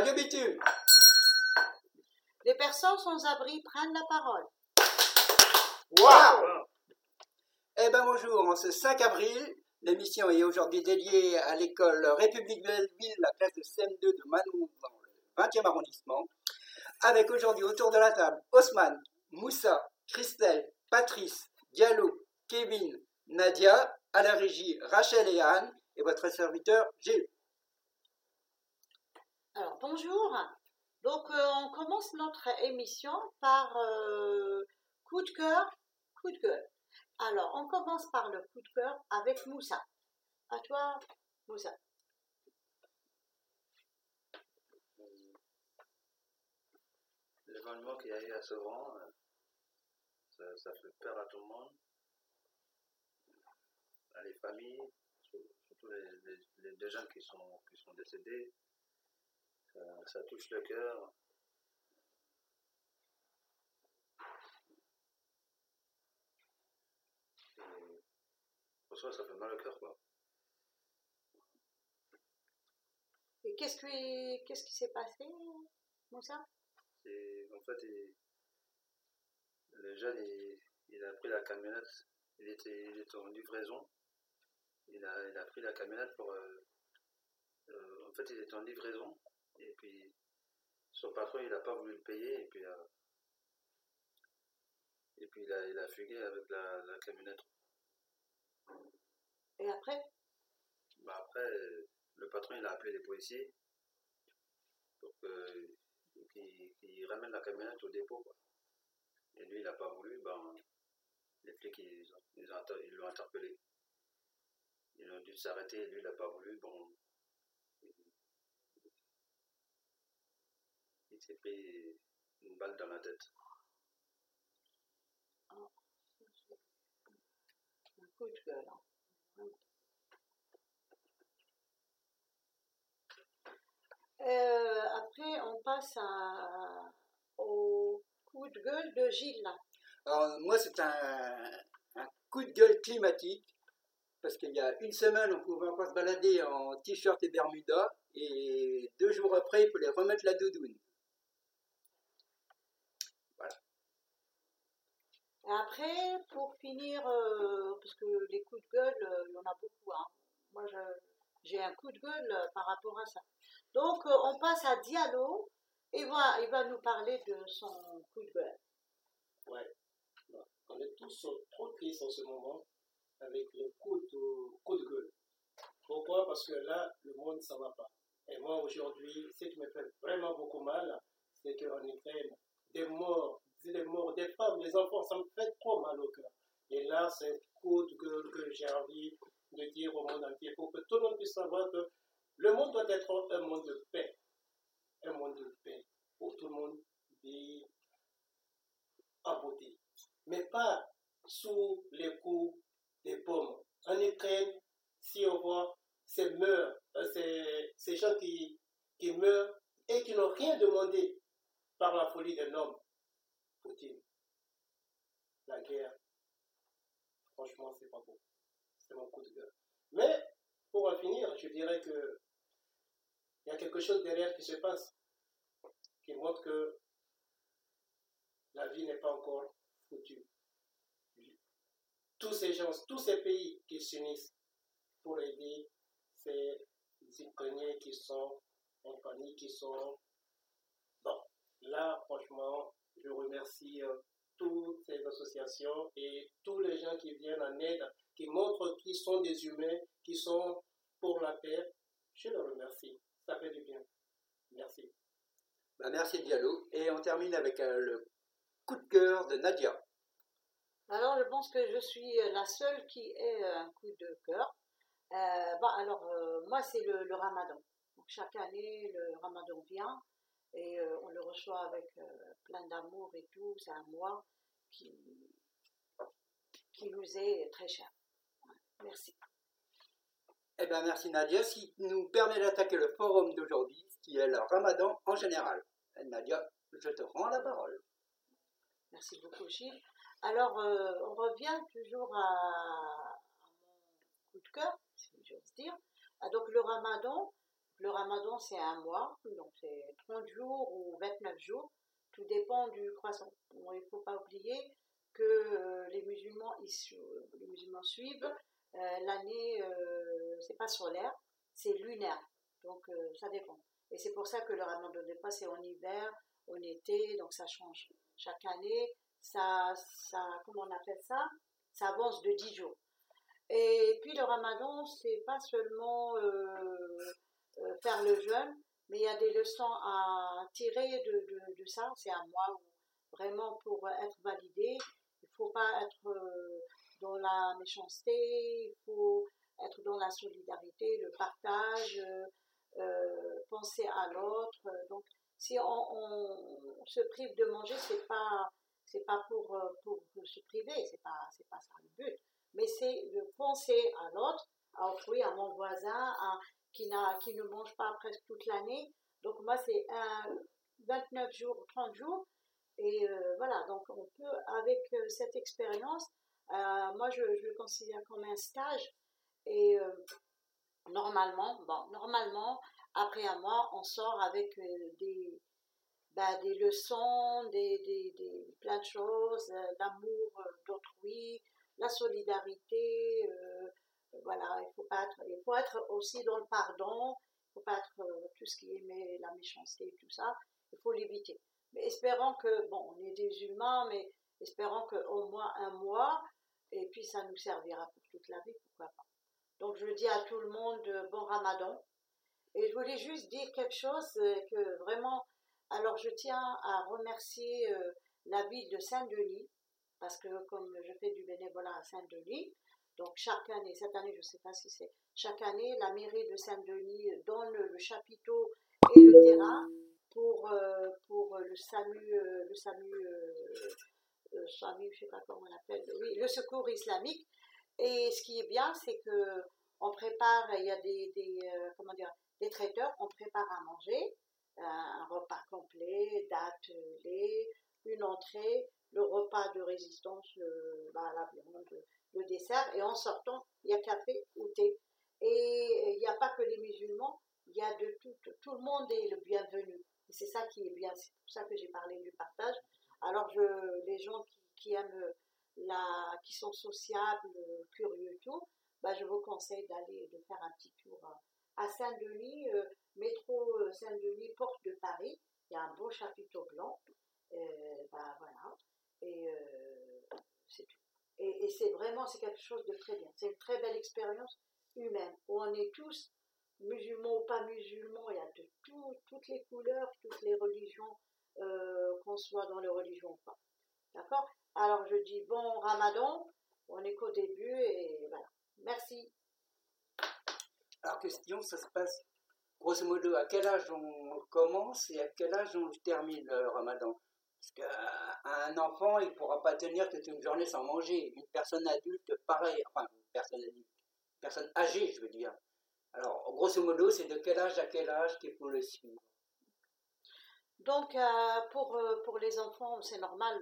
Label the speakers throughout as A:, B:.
A: Radio Bitume.
B: Les personnes sans abri prennent la parole.
A: Waouh Eh ben bonjour, en ce 5 avril, l'émission est aujourd'hui dédiée à l'école République Belleville, la classe de CM2 de Manou dans le 20e arrondissement, avec aujourd'hui autour de la table Osman, Moussa, Christelle, Patrice, Diallo, Kevin, Nadia, à la régie Rachel et Anne, et votre serviteur Gilles.
B: Alors bonjour. Donc euh, on commence notre émission par euh, coup de cœur, coup de gueule. Alors on commence par le coup de cœur avec Moussa. À toi, Moussa.
C: L'événement qu'il y a eu à Sevran, ça, ça fait peur à tout le monde, à les familles, sur- surtout les deux jeunes qui sont, qui sont décédés. Ça, ça touche le cœur. Pour ça, ça fait mal au cœur, quoi.
B: Et qu'est-ce qui qu'est-ce qui s'est passé, Moussa?
C: Et en fait, il- le jeune, il, il a pris la camionnette. Il était, il était en livraison. Il a, il a pris la camionnette pour. euh, euh, en fait, il était en livraison. Et puis, son patron, il n'a pas voulu le payer. Et puis, euh, et puis il, a, il a fugué avec la, la camionnette.
B: Et après?
C: Bah, après, le patron, il a appelé les policiers pour qu'ils ramènent la camionnette au dépôt. quoi. Et lui, il n'a pas voulu. Ben, les flics, ils ont- ils l'ont interpellé. Ils ont dû s'arrêter et lui, il n'a pas voulu. Bon, il s'est pris une balle dans la tête.
B: Un coup de gueule. hein. Euh, après, on passe à- au coup de gueule de Gilles.
A: Alors, moi, c'est un, un coup de gueule climatique, parce qu'il y a une semaine, on pouvait encore se balader en t-shirt et bermuda, et deux jours après, il fallait remettre la doudoune.
B: Et après, pour finir, euh, parce que les coups de gueule, euh, il y en a beaucoup. hein. Moi, j'ai un coup de gueule euh, par rapport à ça. Donc, on passe à Diallo. Il va, il va nous parler de son coup de gueule.
D: Ouais. Bon, On est tous trop tristes en ce moment avec le coup de, coup de gueule. Pourquoi? Parce que là, le monde, ça va pas. Et moi, aujourd'hui, ce qui me fait vraiment beaucoup mal, c'est qu'en Ukraine, des morts, des morts, des femmes, des enfants, ça me fait trop mal au cœur. Et là, c'est un gueule que j'ai envie de dire au monde entier pour que tout le monde puisse savoir que le monde doit être un monde de paix. Un monde de paix où tout le monde vit en beauté, mais pas sous les coups des bombes. En Ukraine, si on voit ces meurtres, euh, ces, ces gens qui, qui meurent et qui n'ont rien demandé par la folie d'un homme, La guerre, franchement, c'est pas beau. C'est mon coup de gueule. Mais, pour en finir, je dirais que il y a quelque chose derrière qui se passe, qui montre que la vie n'est pas encore foutue. Tous ces gens, tous ces pays qui s'unissent pour aider ces Ukrainiens qui sont en panique, qui sont... Bon, là, franchement, je remercie euh, toutes ces associations et tous les gens qui viennent en aide, qui montrent qu'ils sont des humains, qui sont pour la paix. Je les remercie. Ça fait du bien. Merci.
A: Bah, merci Diallo. Et on termine avec euh, le coup de cœur de Nadia.
B: Alors, je pense que je suis euh, la seule qui ait un coup de cœur. Euh, bon, alors, euh, moi, c'est le, le ramadan. Donc, chaque année, le ramadan vient et euh, on le reçoit avec euh, plein d'amour et tout. C'est un mois qui, qui nous est très cher. Merci.
A: Eh bien, merci Nadia, ce qui nous permet d'attaquer le forum d'aujourd'hui, qui est le ramadan en général. Et Nadia, je te rends la parole.
B: Merci beaucoup, Gilles. Alors, euh, on revient toujours à, à mon coup de cœur, si j'ose dire. Ah, donc, le ramadan, le ramadan, c'est un mois, donc c'est 30 jours ou 29 jours. Tout dépend du croissant. il ne faut pas oublier que euh, les, musulmans, suivent euh, l'année, euh, c'est pas solaire, c'est lunaire. Donc ça dépend. Et c'est pour ça que le ramadan n'est pas, c'est en hiver, en été, donc ça change. Chaque année, ça, ça, comment on appelle ça? Ça avance de 10 jours. Et puis le ramadan, c'est pas seulement faire le jeûne, mais il y a des leçons à tirer de, de, ça. C'est mois où vraiment pour être validé, il ne faut pas être euh, dans la méchanceté, il faut être dans la solidarité, le partage, euh, euh, penser à l'autre. Donc, si on, se prive de manger, c'est pas pas pour, pour, se priver, c'est pas pas ça le but, mais c'est de penser à l'autre, à autrui, à mon voisin, à qui, n'a, qui ne mange pas presque toute l'année. Donc moi, c'est un 29 jours, 30 jours. Et euh, voilà, donc on peut, avec euh, cette expérience, euh, moi je, le considère comme un stage. Et normalement, bon, normalement, après un mois, on sort avec des, bah, des leçons, des, des, des, plein de choses, l'amour d'autrui, la solidarité, voilà, il faut pas être, il faut être aussi dans le pardon, il faut pas être euh, tout ce qui est la méchanceté et tout ça, il faut l'éviter. Mais espérons que, bon, on est des humains, mais espérons qu'au moins un mois, et puis ça nous servira pour toute la vie, pourquoi pas. Donc je dis à tout le monde euh, bon ramadan. Et je voulais juste dire quelque chose euh, que vraiment, alors je tiens à remercier la ville de Saint-Denis, parce que comme je fais du bénévolat à Saint-Denis, donc chaque année, cette année je ne sais pas si c'est, chaque année la mairie de Saint-Denis donne le chapiteau et le terrain pour, euh, pour le SAMU, euh, le SAMU, euh, SAMU, je sais pas comment on l'appelle, oui, le secours islamique. Et ce qui est bien, c'est que on prépare, il y a des, des comment dire, des traiteurs, on prépare à manger, un repas complet, date, lait, une entrée, le repas de résistance, bah, la viande, le dessert, et en sortant, il y a café ou thé. Et il n'y a pas que les musulmans, il y a de tout, tout le monde est le bienvenu. Et c'est ça qui est bien, c'est pour ça que j'ai parlé du partage. Alors, je, les gens qui, aiment la, qui sont sociables, curieux, tout, bah, je vous conseille d'aller, de faire un petit tour à Saint-Denis, euh, métro euh, Saint-Denis, porte de Paris. Il y a un beau chapiteau blanc. Euh, bah, voilà. Et c'est tout. Et, c'est vraiment, c'est quelque chose de très bien. C'est une très belle expérience humaine, où on est tous, musulmans ou pas musulmans, il y a de toutes les couleurs, toutes les religions, euh, qu'on soit dans les religions ou pas. D'accord? Alors je dis bon ramadan, on est qu'au début et voilà. Merci.
A: Alors question, ça se passe grosso modo à quel âge on commence et à quel âge on termine le ramadan? Parce qu'un enfant, il ne pourra pas tenir toute une journée sans manger. Une personne adulte, pareil. Enfin, une personne adulte. Une personne âgée, je veux dire. Alors, grosso modo, c'est de quel âge à quel âge qu'il faut le suivre
B: Donc, euh, pour, euh, pour les enfants, c'est normal.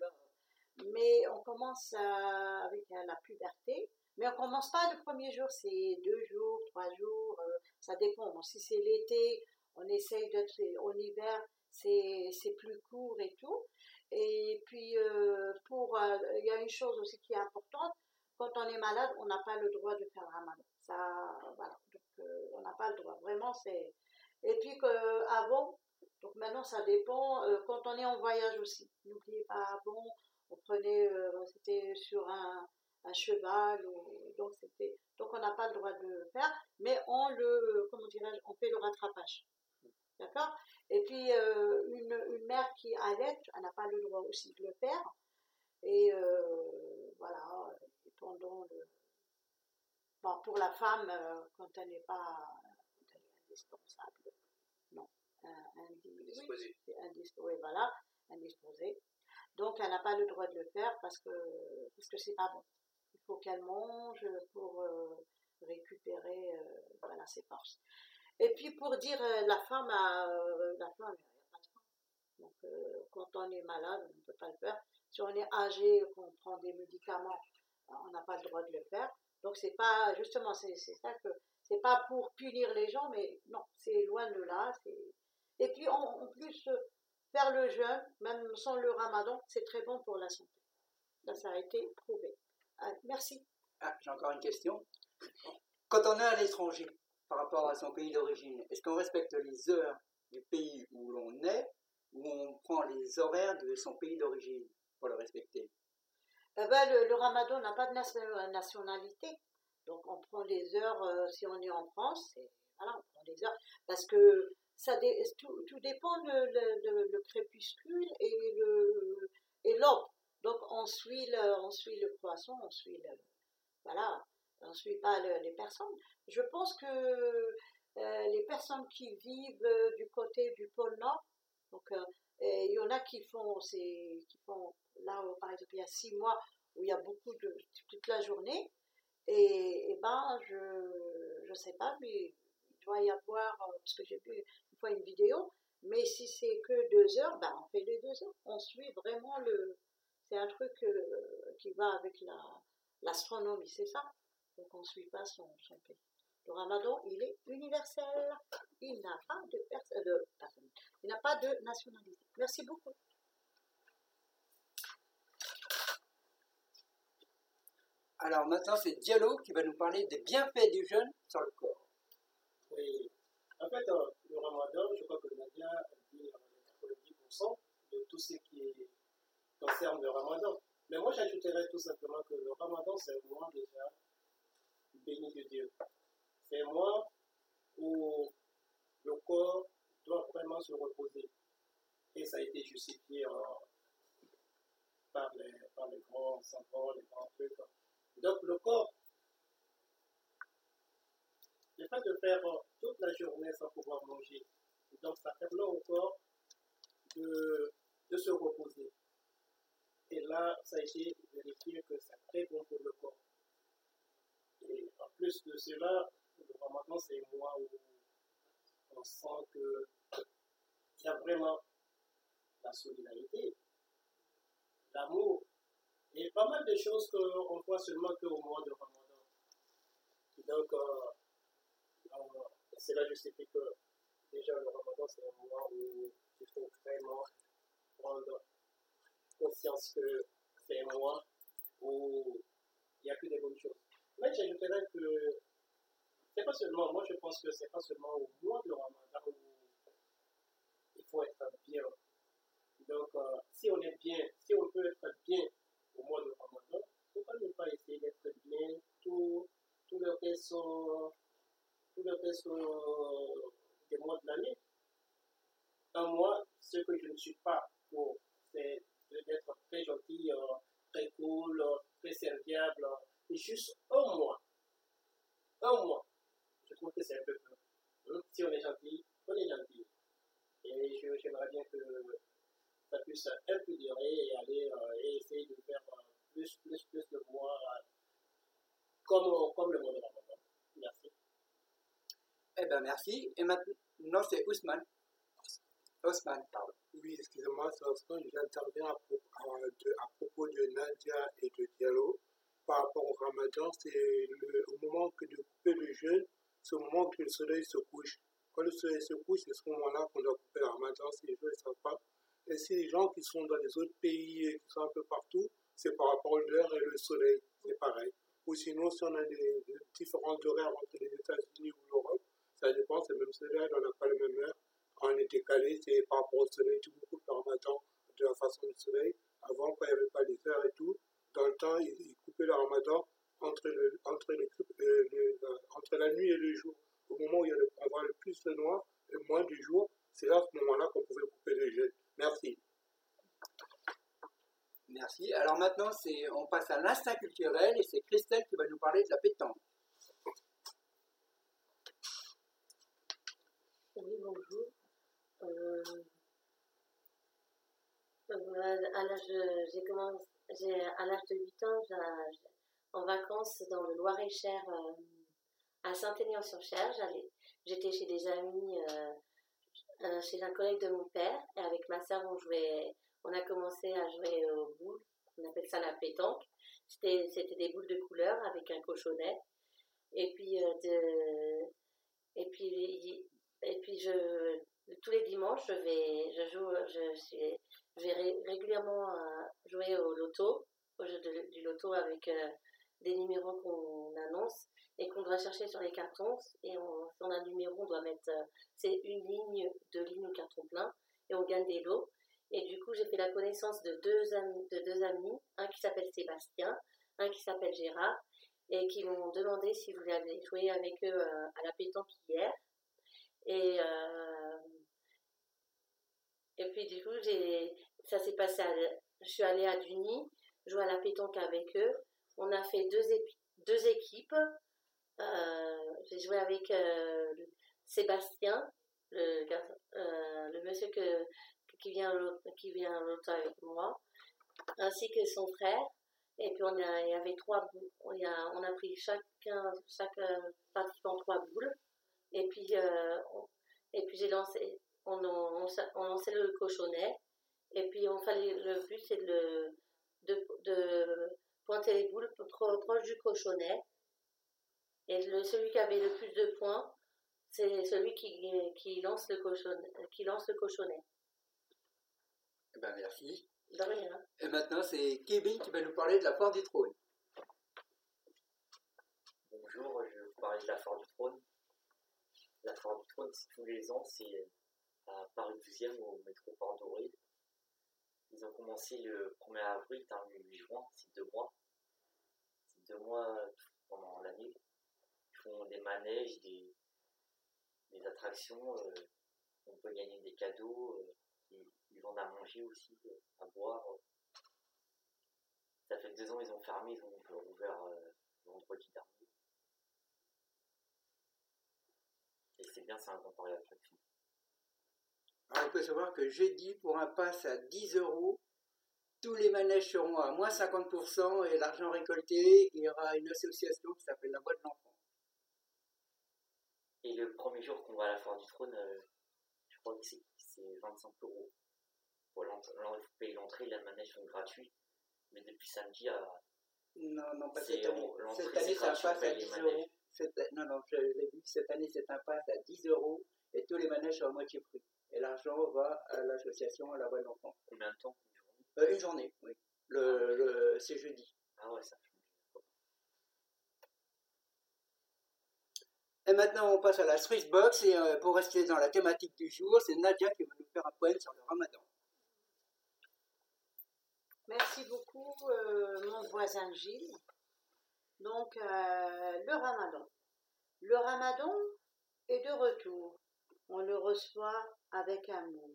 B: Mais on commence euh, avec la puberté. Mais on commence pas le premier jour, c'est deux jours, trois jours, ça dépend. Si c'est l'été, on essaye d'être en hiver, c'est plus court et tout. Et puis, euh, pour, euh, il y a une chose aussi qui est importante, quand on est malade, on n'a pas le droit de faire ramadan. Ça, voilà. Donc, euh, on n'a pas le droit. Vraiment, c'est. Et puis, avant, donc maintenant, ça dépend. quand on est en voyage aussi, n'oubliez pas, avant, on prenait, c'était sur un, un cheval, donc c'était, donc on n'a pas le droit de le faire, mais on le, comment dirais on fait le rattrapage. D'accord? Et puis, euh, une, une, mère qui allait, elle n'a pas le droit aussi de le faire. Et euh, voilà, pendant le. Bon, pour la femme, euh, quand elle n'est pas indispensable, non, indisposée. Oui, voilà, indisposée. Donc, elle n'a pas le droit de le faire parce que parce que c'est pas bon. Il faut qu'elle mange pour récupérer voilà, ses forces. Et puis pour dire euh, la femme, a, euh, la femme, il a pas de faim. Donc euh, quand on est malade, on ne peut pas le faire. Si on est âgé, qu'on prend des médicaments, on n'a pas le droit de le faire. Donc c'est pas justement c'est ça que c'est pas pour punir les gens, mais non, c'est loin de là. Et puis en, plus, faire le jeûne, même sans le ramadan, c'est très bon pour la santé. Là, ça a été prouvé. Ah, merci.
A: Ah, j'ai encore une question. Quand on est à l'étranger, par rapport à son pays d'origine, est-ce qu'on respecte les heures du pays où l'on est ou on prend les horaires de son pays d'origine pour le respecter?
B: Eh ben, le, ramadan n'a pas de nationalité. Donc on prend les heures, euh, si on est en France, voilà, on prend les heures. Parce que ça tout, dépend le, le, crépuscule et le et. Donc on suit le, on suit le poisson, on suit le, voilà, on suit pas les personnes. Je pense que euh, les personnes qui vivent euh, du côté du pôle Nord, donc il y en a qui font, qui font là par exemple il y a six mois où il y a beaucoup de toute la journée, et, et ben je je sais pas, mais il doit y avoir parce que j'ai vu une fois une vidéo, mais si c'est que deux heures, ben on fait les deux heures, on suit vraiment le, c'est un truc euh, qui va avec la l'astronomie, c'est ça. Donc on ne suit pas son, son pays. Le ramadan, il est universel. Il n'a pas de, de il n'a pas de nationalité. Merci beaucoup.
A: Alors maintenant, c'est Diallo qui va nous parler des bienfaits du jeûne sur le corps.
D: Oui. En fait, euh, le ramadan, je crois que Nadia a dit 90% de tout ce qui concerne le ramadan. Mais moi, j'ajouterais tout simplement que le ramadan, c'est un mois déjà béni de Dieu. C'est un mois où le corps doit vraiment se reposer. Et ça a été justifié par, les, par les grands savants, les grands trucs. Donc le corps, n'est pas de faire toute la journée sans pouvoir manger. Donc ça permet au corps de, de se reposer. Et là, ça a été vérifié que c'est très bon pour le corps. Et en plus de cela, le ramadan, c'est un mois où on sent qu'il y a vraiment la solidarité, l'amour, et pas mal de choses qu'on voit seulement qu'au mois de ramadan. Donc, euh, euh, c'est là justifie que déjà le ramadan, c'est un mois où il faut vraiment prendre conscience que c'est un mois où il n'y a que des bonnes choses. Mais j'ajouterais que c'est pas seulement, moi je pense que c'est pas seulement au mois de Ramadan où il faut être bien. Donc, euh, si on est bien, si on peut être bien au mois de Ramadan, pourquoi ne pas essayer d'être bien tout, tout le reste, tout le reste des mois de l'année Un mois, ce que je ne suis pas pour, c'est d'être très gentil, euh, très cool, euh, très serviable, et juste un mois. Un mois. Je trouve que c'est un peu peu. Hein? Si on est gentil, on est gentil. Et j'aimerais bien que ça puisse un peu durer et aller euh, et essayer de faire plus, plus, plus de mois comme, comme le monde de Ramadan. Merci.
A: Eh bien, merci. Et maintenant, c'est Ousmane. Ousmane, pardon.
E: Oui, excusez-moi, c'est Ousmane. J'interviens à, à, propos de Nadia et de Diallo. Par rapport au ramadan, c'est au moment que de couper le jeûne, c'est au moment que le soleil se couche. Quand le soleil se couche, c'est ce moment-là qu'on doit couper le ramadan si les gens ne savent pas. Et si les gens qui sont dans les autres pays et qui sont un peu partout, c'est par rapport à l'heure et le soleil, c'est pareil. Ou sinon, si on a des, différences d'horaires entre les États-Unis ou l'Europe, ça dépend, c'est le même soleil, on n'a pas la même heure. Quand on est décalé, c'est par rapport au soleil, tout beaucoup le ramadan de la façon du soleil. Avant, quand il n'y avait pas les heures et tout, dans le temps, ils, coupaient le ramadan entre, le, entre, euh, entre la nuit et le jour. Au moment où il y a le, on voit le plus de noir, le moins du jour, c'est là, à ce moment-là, qu'on pouvait couper le jeûne. Merci.
A: Merci. Alors maintenant, c'est, on passe à l'instinct culturel et c'est Christelle qui va nous parler de la pétanque.
F: Oui, bonjour. Euh, euh, à l'âge, j'ai commencé, à l'âge de 8 ans, en vacances dans le Loir-et-Cher euh, à Saint-Aignan-sur-Cher. j'étais chez des amis, chez un collègue de mon père, et avec ma soeur, on jouait, on a commencé à jouer aux boules. On appelle ça la pétanque. C'était, des boules de couleur avec un cochonnet. Et puis, euh, de, et puis, et puis je, tous les dimanches, je vais, je joue, je, suis, vais régulièrement euh, jouer au loto, au jeu du loto avec euh, des numéros qu'on annonce et qu'on doit chercher sur les cartons. Et on, si on a un numéro, on doit mettre, c'est une ligne, deux lignes ou carton plein et on gagne des lots. Et du coup, j'ai fait la connaissance de deux amis, de deux amis un qui s'appelle Sébastien, un qui s'appelle Gérard, et qui m'ont demandé si vous voulez jouer avec eux euh, à la pétanque hier. Et, euh, et puis du coup, ça s'est passé je suis allée à Duny, jouer à la pétanque avec eux. On a fait deux, deux équipes. Euh, j'ai joué avec Sébastien, le, le monsieur que, qui vient qui vient l'autre avec moi, ainsi que son frère. Et puis on a, il y avait trois on a, on a pris chacun, chaque participant trois boules. Et puis, euh, et puis j'ai lancé, on, on, on, lançait le cochonnet. Et puis on fallait, le but c'est de, de, de, pointer les boules proche du cochonnet. Et le, celui qui avait le plus de points, c'est celui qui, qui, lance le cochonnet, qui lance le cochonnet.
A: Eh ben merci.
F: De rien.
A: Et maintenant, c'est Kevin qui va nous parler de la foire du trône.
G: Bonjour, je vais vous parler de la foire du trône. La foire du trône, c'est tous les ans, c'est à Paris 12e au métro Port Doré. Ils ont commencé le 1er avril, terminé le 8 juin, c'est deux mois. C'est deux mois pendant l'année. Ils font des manèges, des, attractions, euh, on peut gagner des cadeaux. Euh, ils vendent à manger aussi, euh, à boire. Ça fait deux ans ils ont fermé, ils ont ouvert vendredi dernier. Et c'est bien, c'est un grand pari d'attraction.
A: Alors on peut savoir que jeudi, pour un pass à 10 euros, tous les manèges seront à moins 50% et l'argent récolté ira à une association qui s'appelle la Voix de l'Enfant.
G: Et le premier jour qu'on va à la Foire du Trône, euh, je crois que c'est 25 euros il faut payer l'entrée, les manèges sont gratuits. Mais depuis samedi à.
A: Non, non, pas cette année. Cette année, c'est un pass à 10 euros. non, non, je l'ai vu, cette année, c'est un pass à 10 euros et tous les manèges sont à moitié prix. Et l'argent va à l'association à la voix d'enfants.
G: Combien de temps
A: Une journée, euh, une journée oui. Le, le c'est jeudi.
G: Ah ouais, ça
A: Et maintenant, on passe à la Swiss Box. Et euh, pour rester dans la thématique du jour, c'est Nadia qui va nous faire un poème sur le ramadan.
B: Merci beaucoup, euh, mon voisin Gilles. Donc, euh, le ramadan. Le ramadan est de retour. On le reçoit avec amour.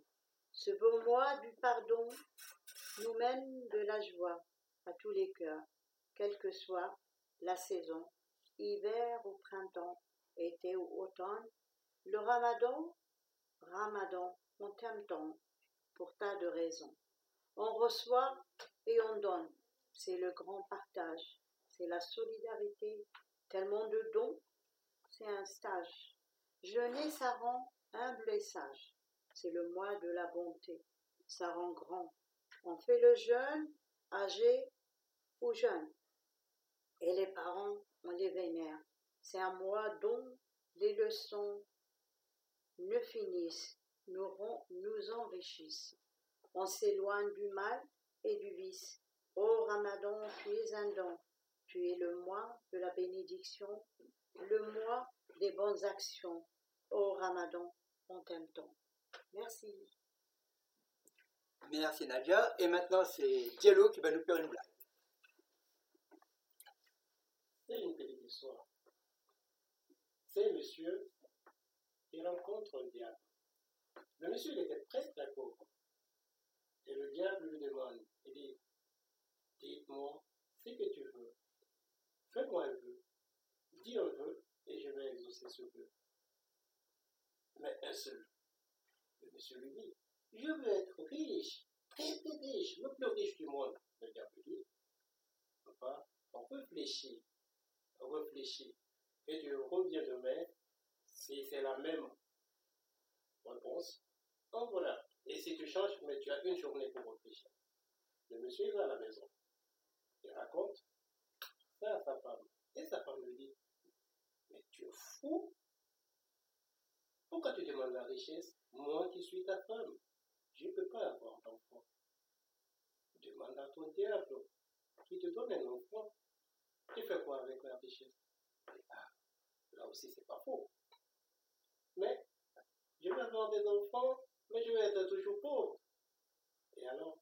B: Ce beau mois du pardon nous mène de la joie à tous les cœurs, quelle que soit la saison, hiver ou printemps, été ou automne. Le ramadan, ramadan, on t'aime tant, pour tas de raisons. On reçoit et on donne. C'est le grand partage. C'est la solidarité. Tellement de dons. C'est un stage. Jeûner, ça rend humble et sage. C'est le mois de la bonté. Ça rend grand. On fait le jeûne, âgé ou jeune. Et les parents, on les vénère. C'est un mois dont les leçons ne finissent, nous, nous enrichissent. On s'éloigne du mal et du vice. Ô Ramadan, tu es un don. Tu es le mois de la bénédiction, le mois des bonnes actions. Ô Ramadan, on t'aime tant. Merci.
A: Merci Nadia. Et maintenant, c'est Diallo qui va nous faire une blague.
D: C'est une petite histoire. C'est un monsieur qui rencontre un diable. Le monsieur il était presque pauvre. Et le diable lui demande, il dit, dites-moi ce que tu veux. Fais-moi un vœu. Dis un vœu et je vais exaucer ce vœu. Mais un seul. Monsieur lui dit, je veux être riche, très riche, le plus riche du monde. Le diable dit, papa, on réfléchit, réfléchit. Et tu reviens demain, si c'est la même réponse, en voilà. Et si tu changes, mais tu as une journée pour réfléchir. Le monsieur va à la maison. Il raconte ça à sa femme. Et sa femme lui dit fou Pourquoi tu demandes la richesse? Moi qui suis ta femme, je ne peux pas avoir d'enfant. Demande à ton diable qui te donne un enfant. Tu fais quoi avec la richesse? Ah, Là aussi, c'est pas faux. Mais je vais avoir des enfants, mais je vais être toujours pauvre. Et alors?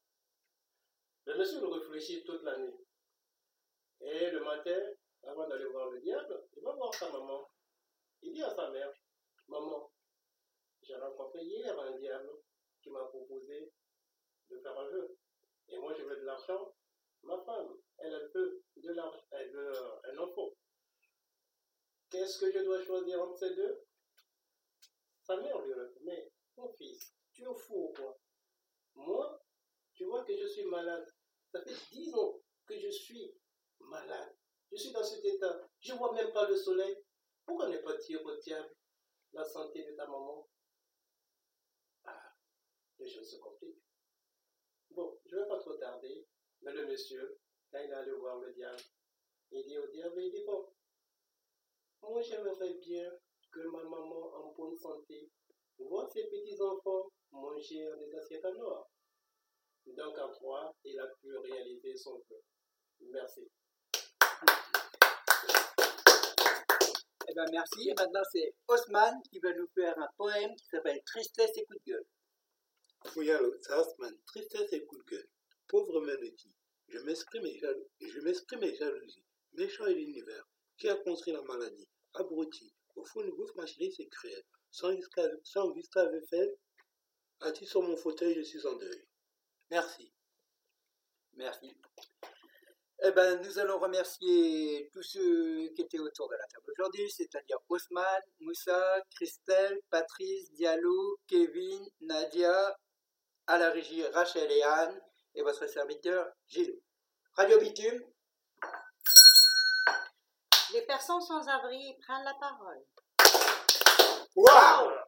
D: Le monsieur le réfléchit toute la nuit. Et le matin, avant d'aller voir le diable, il va voir sa maman. Il dit à sa mère, Maman, j'ai rencontré hier un diable qui m'a proposé de faire un vœu. Et moi, je veux de l'argent. Ma femme, elle, elle veut de l'argent, elle veut un enfant. Qu'est-ce que je dois choisir entre ces deux? Sa mère lui répond, mais mon fils, tu es fou ou quoi Moi, tu vois que je suis malade. Ça fait dix ans que je suis malade. Je suis dans cet état. Je vois même pas le soleil. Pourquoi ne pas dire au diable la santé de ta maman? Les choses se compliquent. Bon, je ne vais pas trop tarder, mais le monsieur, quand il est allé voir le diable, il dit au diable, il dit, bon, moi j'aimerais bien que ma maman en bonne santé voit ses petits-enfants manger des assiettes en or. Donc en trois, il a pu réaliser son vœu. Merci.
A: Eh ben merci. Et maintenant, c'est Osman qui va nous faire un poème qui s'appelle Tristesse et coup de gueule.
E: Asman, tristesse et coup de gueule. Pauvre mélodie, je m'exprime et je m'exprime et jalousie. Méchant est l'univers, qui a construit la maladie? Abruti, au fond, une bouffe, ma chérie, c'est cruel. Sans sans Gustave Eiffel, assis sur mon fauteuil, je suis en deuil. Merci.
A: Merci. Eh ben, nous allons remercier tous ceux qui étaient autour de la table aujourd'hui, c'est-à-dire Osman, Moussa, Christelle, Patrice, Diallo, Kevin, Nadia, à la régie Rachel et Anne, et votre serviteur Gilles. Radio Bitume,
B: Les personnes sans abri prennent la parole.
E: Waouh